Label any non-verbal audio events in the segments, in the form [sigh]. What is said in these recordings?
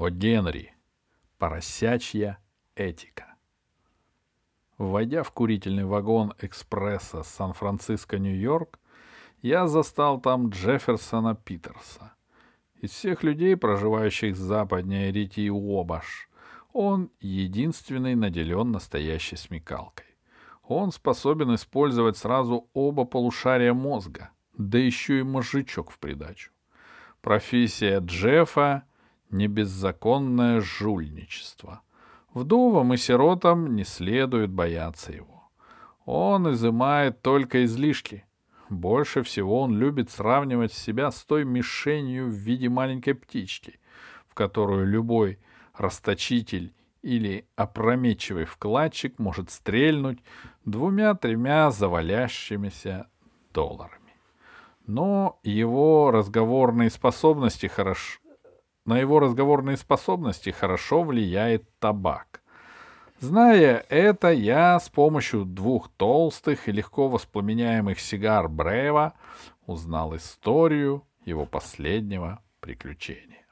О Генри. Поросячья этика. Войдя в курительный вагон экспресса Сан-Франциско-Нью-Йорк, я застал там Джефферсона Питерса. Из всех людей, проживающих западнее Рити Уобаш, он единственный наделен настоящей смекалкой. Он способен использовать сразу оба полушария мозга, да еще и мозжечок в придачу. Профессия Джеффа — не беззаконное жульничество. Вдовам и сиротам не следует бояться его. Он изымает только излишки. Больше всего он любит сравнивать себя с той мишенью в виде маленькой птички, в которую любой расточитель или опрометчивый вкладчик может стрельнуть двумя-тремя завалящимися долларами. Но его разговорные способности хорошо... На его разговорные способности хорошо влияет табак. Зная это, я с помощью двух толстых и легко воспламеняемых сигар Брева узнал историю его последнего приключения.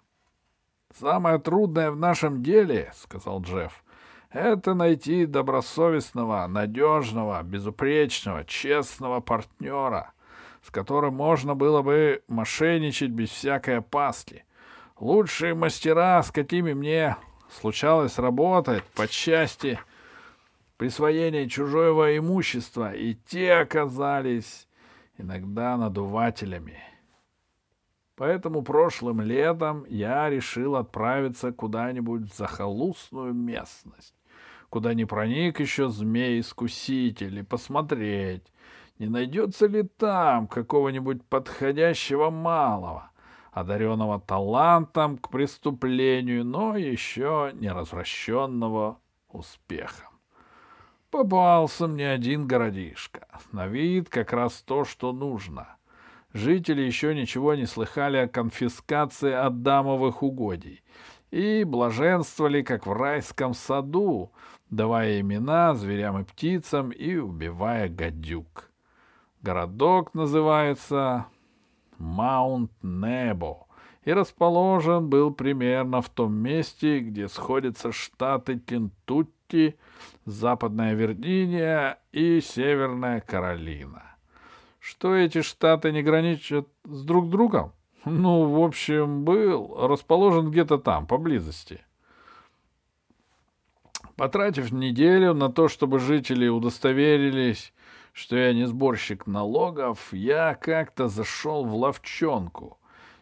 «Самое трудное в нашем деле, — сказал Джефф, — это найти добросовестного, надежного, безупречного, честного партнера, с которым можно было бы мошенничать без всякой опаски. Лучшие мастера, с какими мне случалось работать по части присвоения чужого имущества, и те оказались иногда надувателями. Поэтому прошлым летом я решил отправиться куда-нибудь в захолустную местность, куда не проник еще змей-искуситель, и посмотреть, не найдется ли там какого-нибудь подходящего малого, одаренного талантом к преступлению, но еще не развращенного успехом. Попался мне один городишко, на вид как раз то, что нужно. Жители еще ничего не слыхали о конфискации адамовых угодий и блаженствовали, как в райском саду, давая имена зверям и птицам и убивая гадюк. Городок называется Маунт Небо и расположен был примерно в том месте, где сходятся штаты Кентукки, Западная Виргиния и Северная Каролина. Что эти штаты не граничат с друг другом? Ну, в общем, был расположен где-то там, поблизости. Потратив неделю на то, чтобы жители удостоверились, что я не сборщик налогов, я как-то зашел в ловчонку,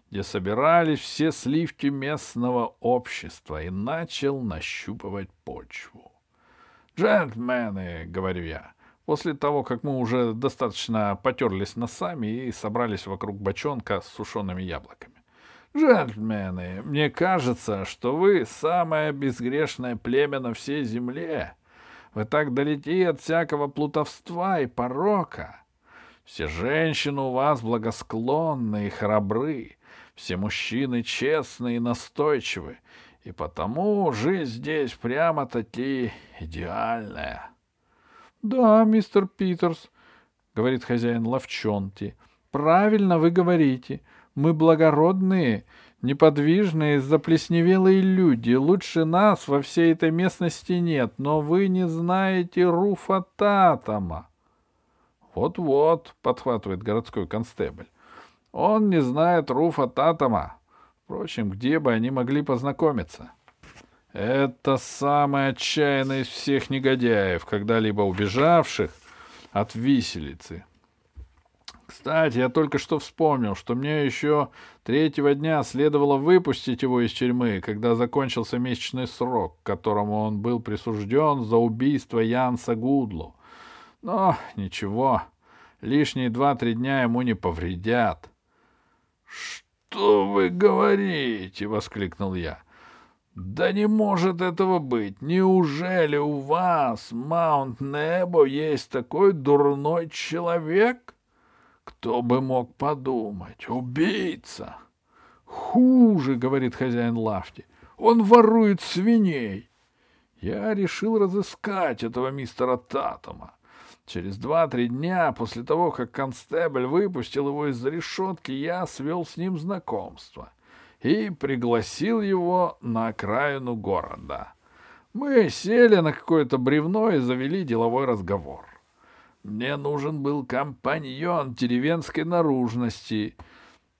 где собирались все сливки местного общества, и начал нащупывать почву. «Джентльмены», — говорю я, после того, как мы уже достаточно потерлись носами и собрались вокруг бочонка с сушеными яблоками. «Джентльмены, мне кажется, что вы самое безгрешное племя на всей земле». Вы так далеки от всякого плутовства и порока. Все женщины у вас благосклонны и храбры, все мужчины честны и настойчивы, и потому жизнь здесь прямо-таки идеальная. — Да, мистер Питерс, — говорит хозяин ловчонки, — правильно вы говорите. Мы благородные Неподвижные, заплесневелые люди. Лучше нас во всей этой местности нет, но вы не знаете Руфа Татама. Вот-вот, подхватывает городской констебль. Он не знает Руфа Татама. Впрочем, где бы они могли познакомиться? Это самый отчаянный из всех негодяев, когда-либо убежавших от виселицы. Кстати, я только что вспомнил, что мне еще третьего дня следовало выпустить его из тюрьмы, когда закончился месячный срок, к которому он был присужден за убийство Янса Гудлу. Но ничего, лишние два-три дня ему не повредят. — Что вы говорите? — воскликнул я. — Да не может этого быть! Неужели у вас, Маунт Небо, есть такой дурной человек? Кто бы мог подумать? Убийца! Хуже, говорит хозяин лавки. Он ворует свиней. Я решил разыскать этого мистера Татума. Через два-три дня после того, как констебль выпустил его из-за решетки, я свел с ним знакомство. и пригласил его на окраину города. Мы сели на какое-то бревно и завели деловой разговор. Мне нужен был компаньон деревенской наружности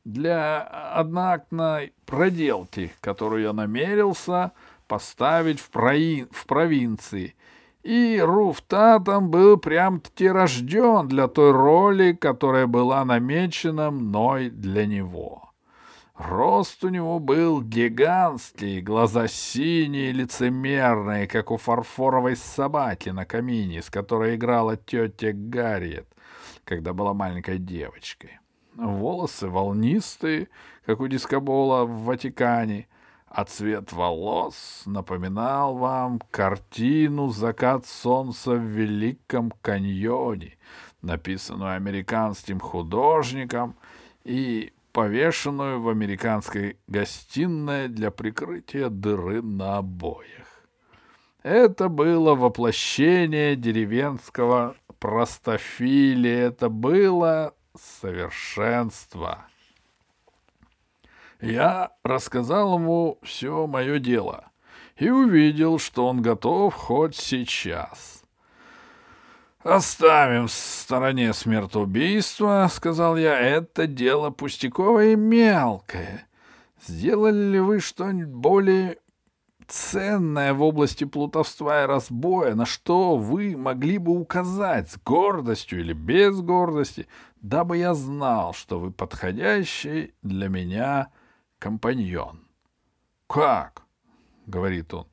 для одноактной проделки, которую я намерился поставить в, прои... в провинции. И Руфта там был прям-таки рожден для той роли, которая была намечена мной для него. Рост у него был гигантский, глаза синие, лицемерные, как у фарфоровой собаки на камине, с которой играла тетя Гарриет, когда была маленькой девочкой. Волосы волнистые, как у дискобола в Ватикане, а цвет волос напоминал вам картину «Закат солнца в Великом каньоне», написанную американским художником и повешенную в американской гостиной для прикрытия дыры на обоях. Это было воплощение деревенского простофилия, это было совершенство. Я рассказал ему все мое дело и увидел, что он готов хоть сейчас. «Оставим в стороне смертоубийство», — сказал я, — «это дело пустяковое и мелкое. Сделали ли вы что-нибудь более ценное в области плутовства и разбоя, на что вы могли бы указать с гордостью или без гордости, дабы я знал, что вы подходящий для меня компаньон?» «Как?» — говорит он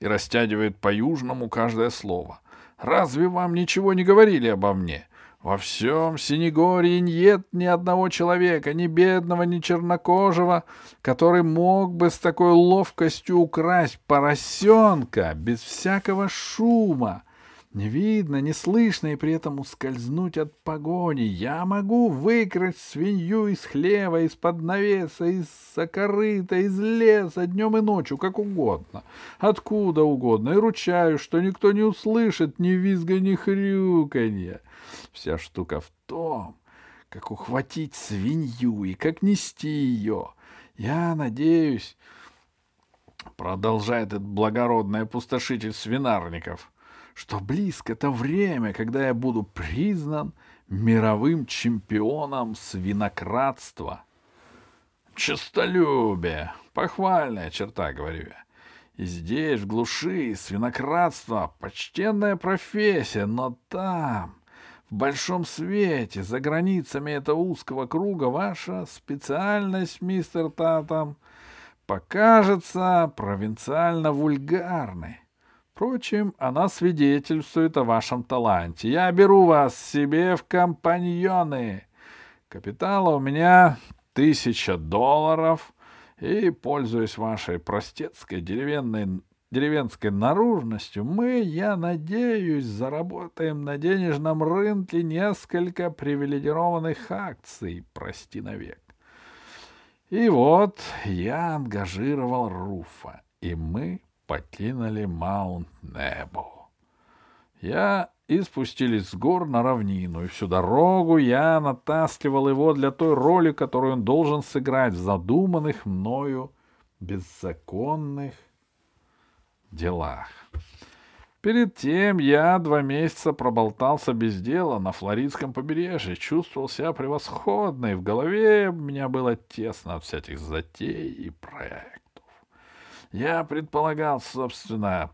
и растягивает по-южному каждое слово. Разве вам ничего не говорили обо мне? Во всем Синегории нет ни одного человека, ни бедного, ни чернокожего, который мог бы с такой ловкостью украсть поросенка без всякого шума. Не видно, не слышно и при этом ускользнуть от погони. Я могу выкрасть свинью из хлева, из-под навеса, из сокорыта, из леса, днем и ночью, как угодно, откуда угодно, и ручаю, что никто не услышит ни визга, ни хрюканья. Вся штука в том, как ухватить свинью и как нести ее. Я надеюсь, продолжает этот благородный опустошитель свинарников — что близко то время, когда я буду признан мировым чемпионом свинократства. Честолюбие — похвальная черта, говорю я. И здесь, в глуши, свинократство — почтенная профессия, но там, в большом свете, за границами этого узкого круга, ваша специальность, мистер Татам, покажется провинциально-вульгарной. Впрочем, она свидетельствует о вашем таланте. Я беру вас себе в компаньоны. Капитала у меня тысяча долларов, и, пользуясь вашей простецкой деревенной деревенской наружностью, мы, я надеюсь, заработаем на денежном рынке несколько привилегированных акций, прости навек. И вот я ангажировал Руфа, и мы покинули Маунт-Небо. Я и спустились с гор на равнину, и всю дорогу я натаскивал его для той роли, которую он должен сыграть в задуманных мною беззаконных делах. Перед тем я два месяца проболтался без дела на флоридском побережье, чувствовал себя превосходно, и в голове у меня было тесно от всяких затей и проектов. Я предполагал, собственно,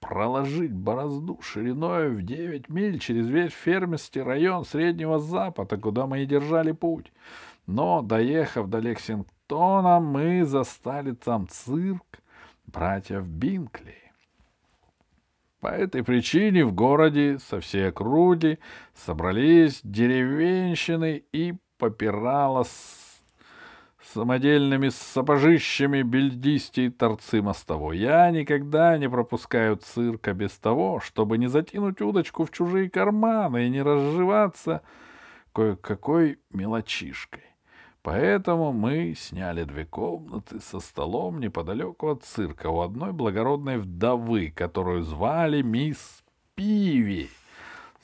проложить борозду шириной в девять миль через весь фермерский район Среднего Запада, куда мы и держали путь. Но, доехав до Лексингтона, мы застали там цирк братьев Бинкли. По этой причине в городе со всей округи собрались деревенщины и попирала самодельными сапожищами бельдисти и торцы мостовой. Я никогда не пропускаю цирка без того, чтобы не затянуть удочку в чужие карманы и не разживаться кое-какой мелочишкой. Поэтому мы сняли две комнаты со столом неподалеку от цирка у одной благородной вдовы, которую звали мисс Пиви.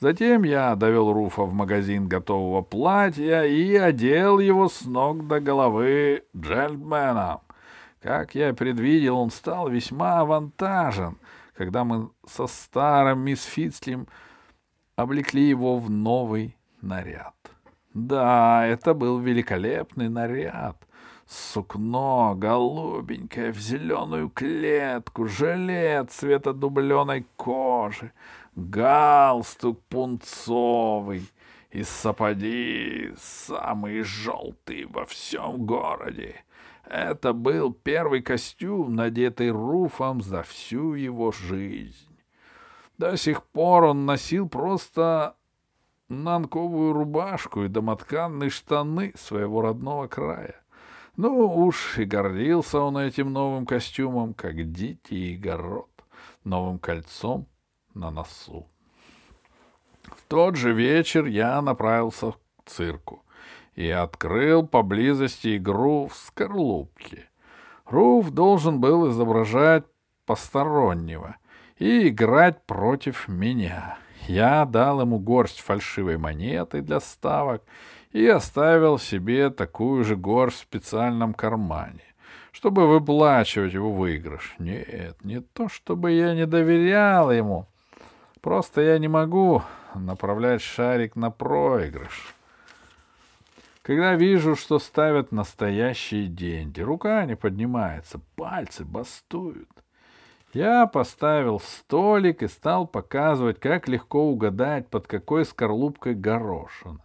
Затем я довел Руфа в магазин готового платья и одел его с ног до головы джентльменом. Как я предвидел, он стал весьма авантажен, когда мы со старым мисс Фитцлем облекли его в новый наряд. Да, это был великолепный наряд. Сукно голубенькое в зеленую клетку, жилет цвета дубленой кожи, галстук пунцовый и сапоги самые желтые во всем городе. Это был первый костюм, надетый Руфом за всю его жизнь. До сих пор он носил просто нанковую рубашку и домотканные штаны своего родного края. Ну уж и гордился он этим новым костюмом, как дикий город, новым кольцом на носу. В тот же вечер я направился к цирку и открыл поблизости игру в скорлупке. Руф должен был изображать постороннего и играть против меня. Я дал ему горсть фальшивой монеты для ставок и оставил себе такую же горсть в специальном кармане, чтобы выплачивать его выигрыш. Нет, не то чтобы я не доверял ему, просто я не могу направлять шарик на проигрыш. Когда вижу, что ставят настоящие деньги, рука не поднимается, пальцы бастуют. Я поставил столик и стал показывать, как легко угадать, под какой скорлупкой горошина.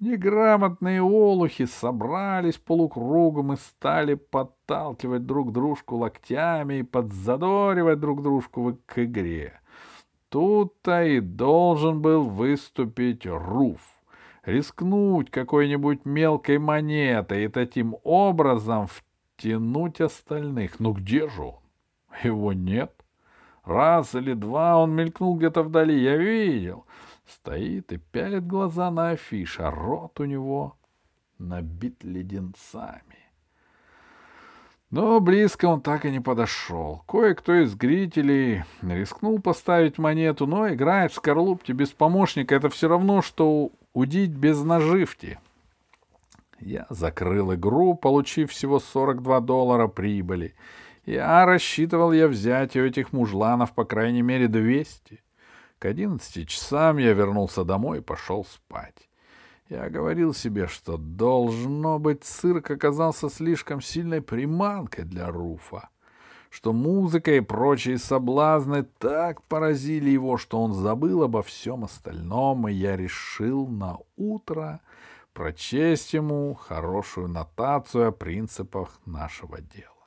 Неграмотные олухи собрались полукругом и стали подталкивать друг дружку локтями и подзадоривать друг дружку к игре. Тут-то и должен был выступить Руф, рискнуть какой-нибудь мелкой монетой и таким образом втянуть остальных. Ну где же он? Его нет. Раз или два он мелькнул где-то вдали, я видел. Стоит и пялит глаза на афиш, а рот у него набит леденцами. Но близко он так и не подошел. Кое-кто из зрителей рискнул поставить монету, но играть в скорлупке без помощника — это все равно, что удить без наживки. Я закрыл игру, получив всего 42 доллара прибыли. Я рассчитывал я взять у этих мужланов по крайней мере 200. К одиннадцати часам я вернулся домой и пошел спать. Я говорил себе, что, должно быть, цирк оказался слишком сильной приманкой для Руфа, что музыка и прочие соблазны так поразили его, что он забыл обо всем остальном, и я решил на утро прочесть ему хорошую нотацию о принципах нашего дела.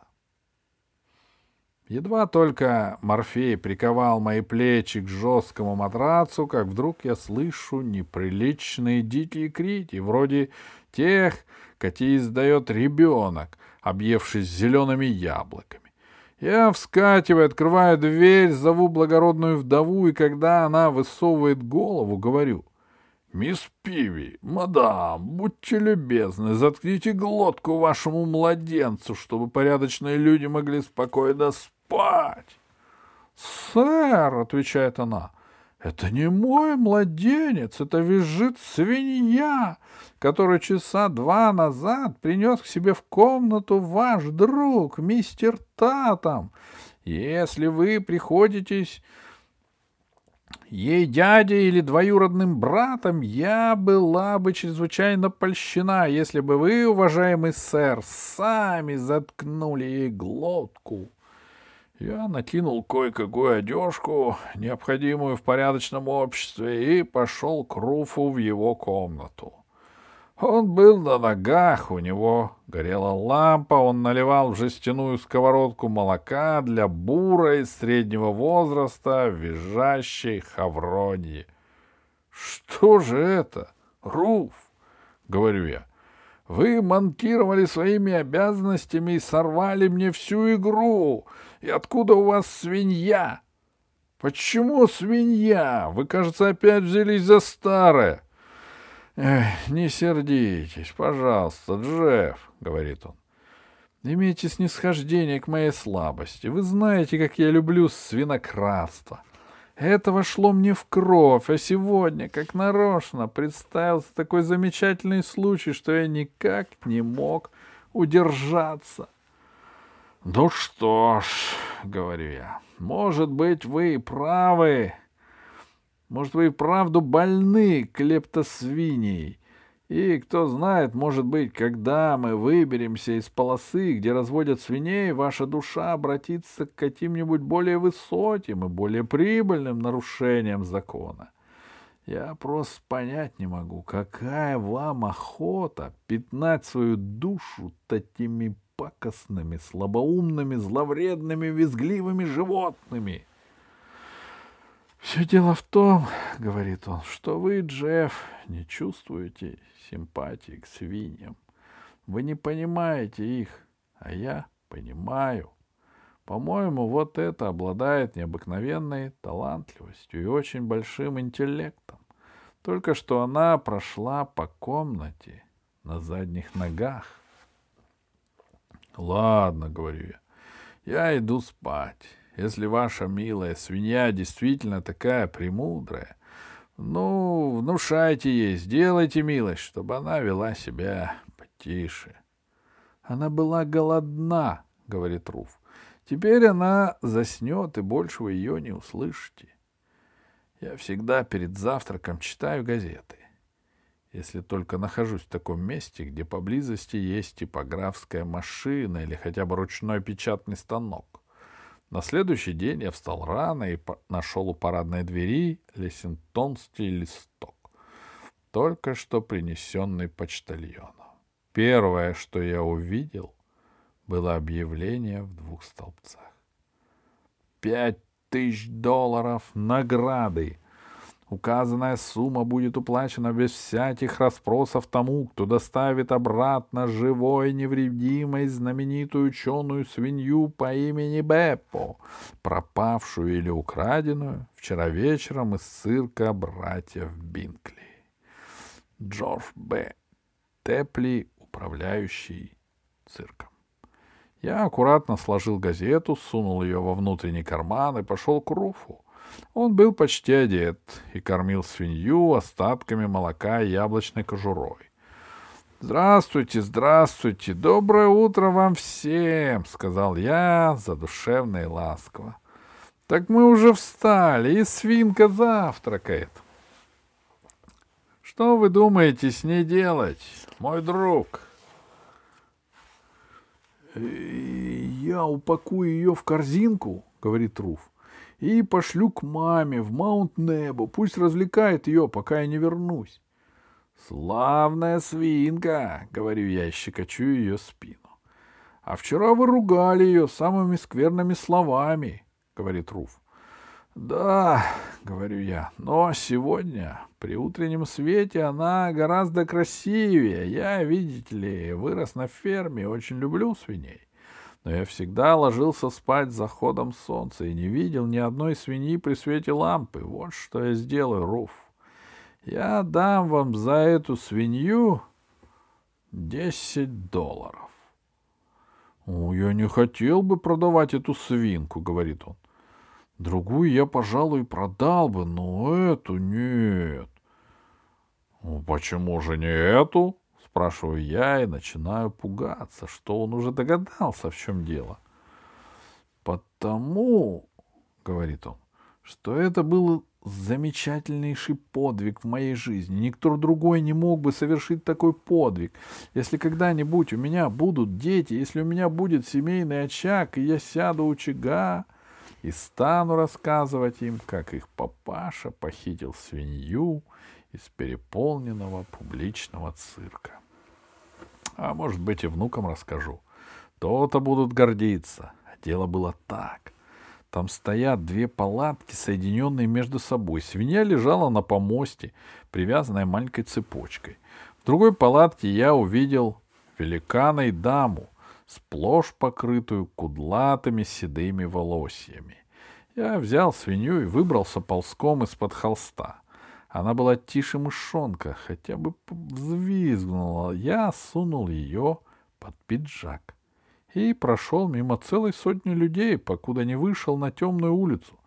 Едва только Морфей приковал мои плечи к жесткому матрацу, как вдруг я слышу неприличные дикие крики, вроде тех, какие издает ребенок, объевшись зелеными яблоками. Я, вскакиваю, открываю дверь, зову благородную вдову, и когда она высовывает голову, говорю — «Мисс Пиви, мадам, будьте любезны, заткните глотку вашему младенцу, чтобы порядочные люди могли спокойно спать спать. «Сэр», — отвечает она, — «это не мой младенец, это визжит свинья, который часа два назад принес к себе в комнату ваш друг, мистер Татам. Если вы приходитесь ей дядей или двоюродным братом, я была бы чрезвычайно польщена, если бы вы, уважаемый сэр, сами заткнули ей глотку. Я накинул кое-какую одежку, необходимую в порядочном обществе, и пошел к Руфу в его комнату. Он был на ногах, у него горела лампа, он наливал в жестяную сковородку молока для бурой среднего возраста, визжащей хавроньи. — Что же это? Руф, — говорю я. — Вы манкировали своими обязанностями и сорвали мне всю игру. И откуда у вас свинья? Почему свинья? Вы, кажется, опять взялись за старое. Эх, не сердитесь, пожалуйста, Джефф, говорит он. Имейте снисхождение к моей слабости. Вы знаете, как я люблю свинократство. Этого шло мне в кровь, а сегодня, как нарочно, представился такой замечательный случай, что я никак не мог удержаться. — Ну что ж, — говорю я, — может быть, вы и правы. Может, вы и правду больны клептосвиньей. И, кто знает, может быть, когда мы выберемся из полосы, где разводят свиней, ваша душа обратится к каким-нибудь более высоким и более прибыльным нарушениям закона. Я просто понять не могу, какая вам охота пятнать свою душу такими пакостными, слабоумными, зловредными, визгливыми животными — все дело в том, — говорит он, — что вы, Джефф, не чувствуете симпатии к свиньям. Вы не понимаете их, а я понимаю. По-моему, вот это обладает необыкновенной талантливостью и очень большим интеллектом. Только что она прошла по комнате на задних ногах. Ладно, говорю я, я иду спать. Если ваша милая свинья действительно такая премудрая, ну, внушайте ей, сделайте милость, чтобы она вела себя потише. Она была голодна, говорит Руф. Теперь она заснет, и больше вы ее не услышите. Я всегда перед завтраком читаю газеты. Если только нахожусь в таком месте, где поблизости есть типографская машина или хотя бы ручной печатный станок. На следующий день я встал рано и нашел у парадной двери лесентонский листок, только что принесенный почтальоном. Первое, что я увидел, было объявление в двух столбцах. Пять тысяч долларов награды Указанная сумма будет уплачена без всяких расспросов тому, кто доставит обратно живой, невредимой, знаменитую ученую свинью по имени Беппо, пропавшую или украденную вчера вечером из цирка братьев Бинкли. Джордж Б. Тепли, управляющий цирком. Я аккуратно сложил газету, сунул ее во внутренний карман и пошел к Руфу. Он был почти одет и кормил свинью остатками молока и яблочной кожурой. «Здравствуйте, здравствуйте! Доброе утро вам всем!» — сказал я задушевно и ласково. «Так мы уже встали, и свинка завтракает!» «Что вы думаете с ней делать, мой друг?» «Я упакую ее в корзинку», — говорит Руф и пошлю к маме в Маунт-Небо. Пусть развлекает ее, пока я не вернусь. «Славная свинка!» — говорю я и щекочу ее спину. «А вчера вы ругали ее самыми скверными словами», — говорит Руф. «Да», — говорю я, — «но сегодня, при утреннем свете, она гораздо красивее. Я, видите ли, вырос на ферме, очень люблю свиней но я всегда ложился спать с заходом солнца и не видел ни одной свиньи при свете лампы. Вот что я сделаю, Руф. Я дам вам за эту свинью десять долларов. — О, я не хотел бы продавать эту свинку, — говорит он. — Другую я, пожалуй, продал бы, но эту нет. — Почему же не эту? Спрашиваю я и начинаю пугаться, что он уже догадался, в чем дело. Потому, говорит он, что это был замечательнейший подвиг в моей жизни. Никто другой не мог бы совершить такой подвиг. Если когда-нибудь у меня будут дети, если у меня будет семейный очаг, и я сяду у очага и стану рассказывать им, как их папаша похитил свинью из переполненного публичного цирка. А может быть и внукам расскажу. То-то будут гордиться. Дело было так. Там стоят две палатки, соединенные между собой. Свинья лежала на помосте, привязанная маленькой цепочкой. В другой палатке я увидел великана и даму, сплошь покрытую кудлатыми седыми волосьями. Я взял свинью и выбрался ползком из-под холста. Она была тише мышонка, хотя бы взвизгнула. Я сунул ее под пиджак и прошел мимо целой сотни людей, покуда не вышел на темную улицу.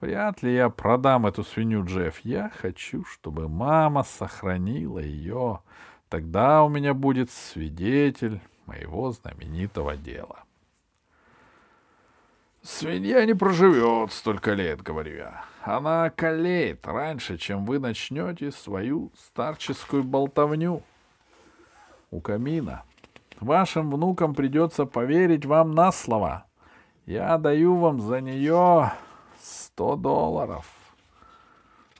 Вряд ли я продам эту свинью, Джефф. Я хочу, чтобы мама сохранила ее. Тогда у меня будет свидетель моего знаменитого дела. Свинья не проживет столько лет, говорю я. Она околеет раньше, чем вы начнете свою старческую болтовню. У камина. Вашим внукам придется поверить вам на слово. Я даю вам за нее сто долларов.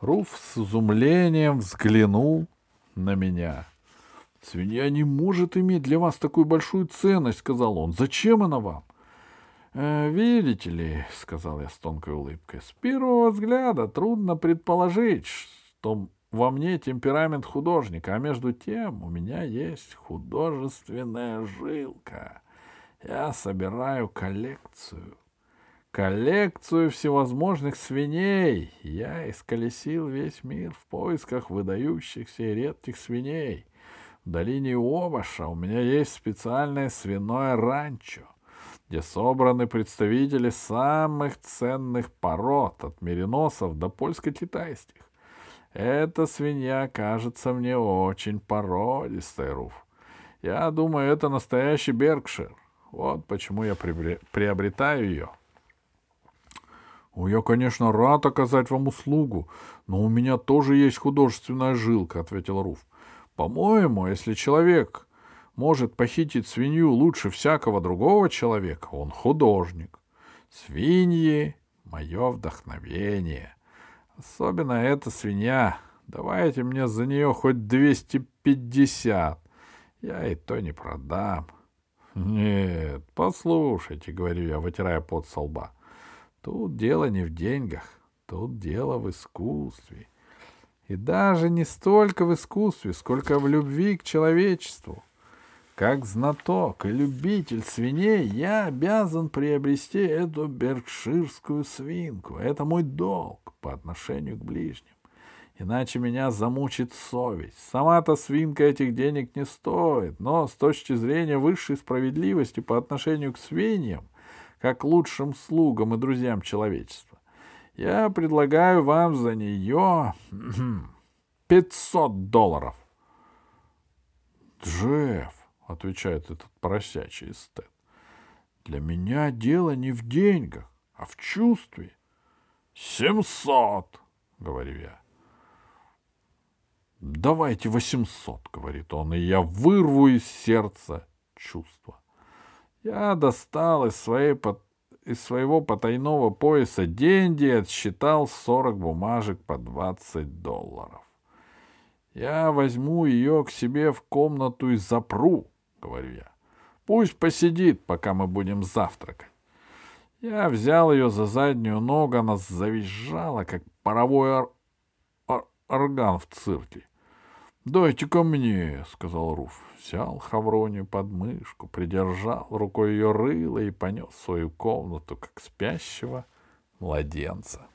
Руф с изумлением взглянул на меня. «Свинья не может иметь для вас такую большую ценность», — сказал он. «Зачем она вам?» «Э, «Видите ли», — сказал я с тонкой улыбкой, — «с первого взгляда трудно предположить, что во мне темперамент художника, а между тем у меня есть художественная жилка. Я собираю коллекцию. Коллекцию всевозможных свиней. Я исколесил весь мир в поисках выдающихся и редких свиней. В долине Обаша у меня есть специальное свиное ранчо, где собраны представители самых ценных пород, от мериносов до польско-китайских. Эта свинья кажется мне очень породистой, Руф. Я думаю, это настоящий Беркшир. Вот почему я приобретаю ее. — Я, конечно, рад оказать вам услугу, но у меня тоже есть художественная жилка, — ответил Руф. — По-моему, если человек может похитить свинью лучше всякого другого человека, он художник. Свиньи — мое вдохновение. Особенно эта свинья. Давайте мне за нее хоть двести пятьдесят. Я и то не продам. — нет, послушайте, говорю я, вытирая пот со лба. Тут дело не в деньгах, тут дело в искусстве. И даже не столько в искусстве, сколько в любви к человечеству. Как знаток и любитель свиней я обязан приобрести эту беркширскую свинку. Это мой долг по отношению к ближним иначе меня замучит совесть. Сама-то свинка этих денег не стоит, но с точки зрения высшей справедливости по отношению к свиньям, как лучшим слугам и друзьям человечества, я предлагаю вам за нее 500 [clears throat] долларов. Джефф, — отвечает этот просячий эстет, — для меня дело не в деньгах, а в чувстве. — Семьсот, — говорю я. «Давайте восемьсот», — говорит он, — «и я вырву из сердца чувства». Я достал из, своей, из своего потайного пояса деньги и отсчитал сорок бумажек по двадцать долларов. «Я возьму ее к себе в комнату и запру», — говорю я. «Пусть посидит, пока мы будем завтракать». Я взял ее за заднюю ногу, она завизжала, как паровой ор- ор- орган в цирке. «Дайте ко мне», — сказал Руф. Взял Хавронию под мышку, придержал рукой ее рыло и понес в свою комнату, как спящего младенца.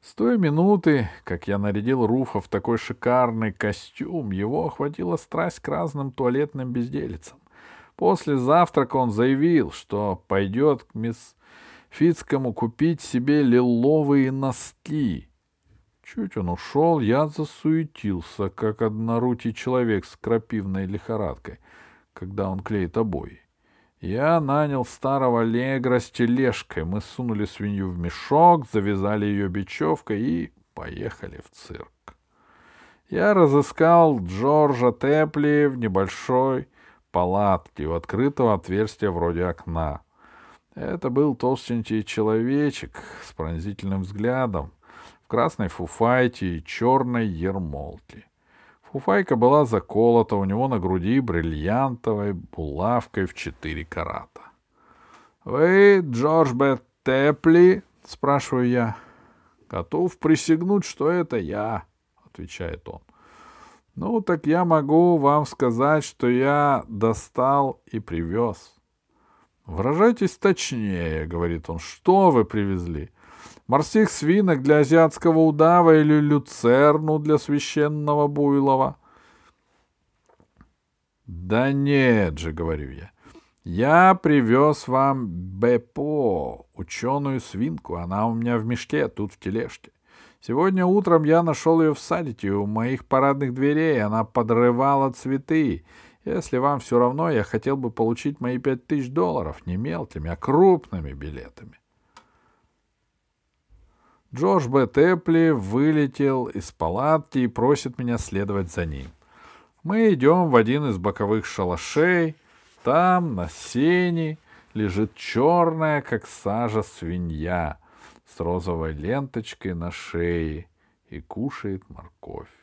С той минуты, как я нарядил Руфа в такой шикарный костюм, его охватила страсть к разным туалетным безделицам. После завтрака он заявил, что пойдет к мисс Фицкому купить себе лиловые носки — Чуть он ушел, я засуетился, как однорутий человек с крапивной лихорадкой, когда он клеит обои. Я нанял старого легра с тележкой. Мы сунули свинью в мешок, завязали ее бечевкой и поехали в цирк. Я разыскал Джорджа Тепли в небольшой палатке у открытого отверстия вроде окна. Это был толстенький человечек с пронзительным взглядом, красной фуфайте и черной ермолке. Фуфайка была заколота у него на груди бриллиантовой булавкой в четыре карата. — Вы Джордж Б. Тепли? — спрашиваю я. — Готов присягнуть, что это я, — отвечает он. — Ну, так я могу вам сказать, что я достал и привез. — Выражайтесь точнее, — говорит он, — что вы привезли? — морских свинок для азиатского удава или люцерну для священного буйлова. Да нет же, говорю я. Я привез вам Бепо, ученую свинку. Она у меня в мешке, тут в тележке. Сегодня утром я нашел ее в садике у моих парадных дверей. Она подрывала цветы. Если вам все равно, я хотел бы получить мои пять тысяч долларов не мелкими, а крупными билетами. Джош Б. Тепли вылетел из палатки и просит меня следовать за ним. Мы идем в один из боковых шалашей. Там, на сене, лежит черная, как сажа, свинья с розовой ленточкой на шее и кушает морковь,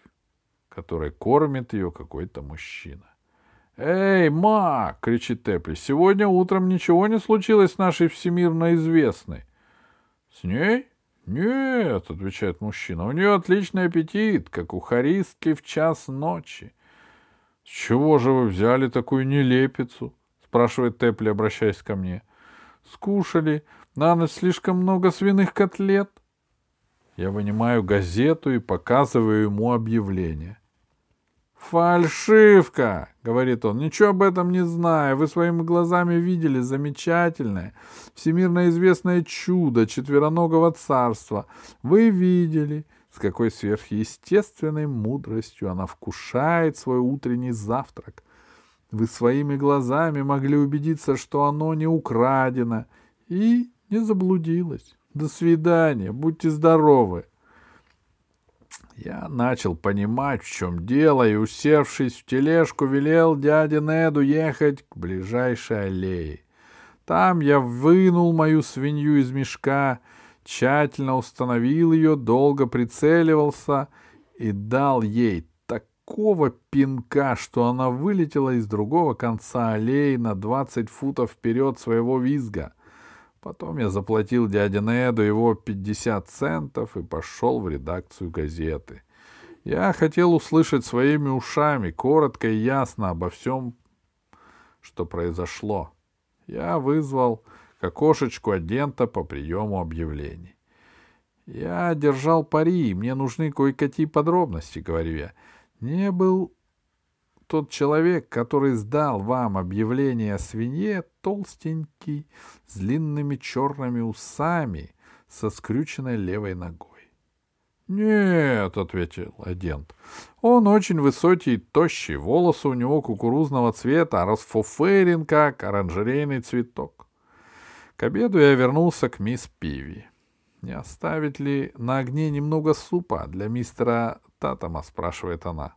которой кормит ее какой-то мужчина. «Эй, ма!» — кричит Тепли. «Сегодня утром ничего не случилось с нашей всемирно известной». «С ней?» «Нет», — отвечает мужчина, — «у нее отличный аппетит, как у харистки в час ночи». «С чего же вы взяли такую нелепицу?» — спрашивает Тепли, обращаясь ко мне. «Скушали на ночь слишком много свиных котлет». Я вынимаю газету и показываю ему объявление. «Фальшивка!» — говорит он. «Ничего об этом не знаю. Вы своими глазами видели замечательное, всемирно известное чудо четвероногого царства. Вы видели, с какой сверхъестественной мудростью она вкушает свой утренний завтрак. Вы своими глазами могли убедиться, что оно не украдено, и не заблудилось. До свидания, будьте здоровы!» Я начал понимать, в чем дело, и, усевшись в тележку, велел дяде Неду ехать к ближайшей аллее. Там я вынул мою свинью из мешка, тщательно установил ее, долго прицеливался и дал ей такого пинка, что она вылетела из другого конца аллеи на двадцать футов вперед своего визга. Потом я заплатил дяде Неду его 50 центов и пошел в редакцию газеты. Я хотел услышать своими ушами коротко и ясно обо всем, что произошло. Я вызвал к окошечку агента по приему объявлений. Я держал пари, мне нужны кое-какие подробности, говорю я. Не был тот человек, который сдал вам объявление о свинье, толстенький, с длинными черными усами, со скрюченной левой ногой. «Нет», — ответил агент, — «он очень высокий и тощий, волосы у него кукурузного цвета, а расфуфырен, как оранжерейный цветок». К обеду я вернулся к мисс Пиви. «Не оставить ли на огне немного супа для мистера Татама?» — спрашивает она. —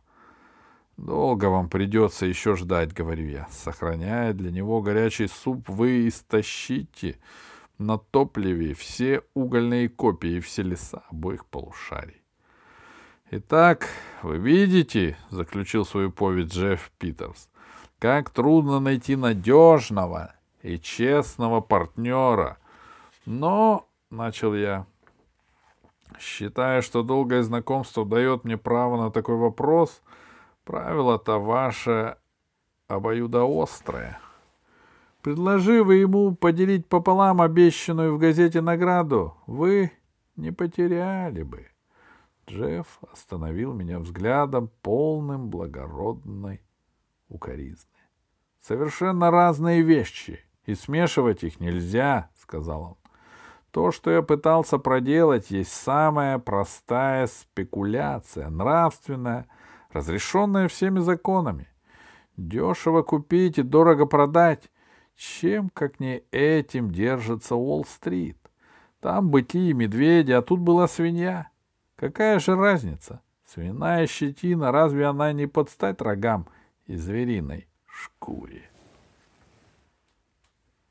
Долго вам придется еще ждать, говорю я. Сохраняя для него горячий суп, вы истощите на топливе все угольные копии и все леса обоих полушарий. Итак, вы видите, заключил свою повесть Джефф Питерс, как трудно найти надежного и честного партнера. Но, начал я, считая, что долгое знакомство дает мне право на такой вопрос, Правило-то ваше обоюдоострое. Предложи вы ему поделить пополам обещанную в газете награду, вы не потеряли бы. Джефф остановил меня взглядом, полным благородной укоризны. Совершенно разные вещи, и смешивать их нельзя, — сказал он. То, что я пытался проделать, есть самая простая спекуляция, нравственная, разрешенное всеми законами. Дешево купить и дорого продать. Чем, как не этим, держится Уолл-стрит? Там быки и медведи, а тут была свинья. Какая же разница? Свиная щетина, разве она не подстать рогам и звериной шкуре?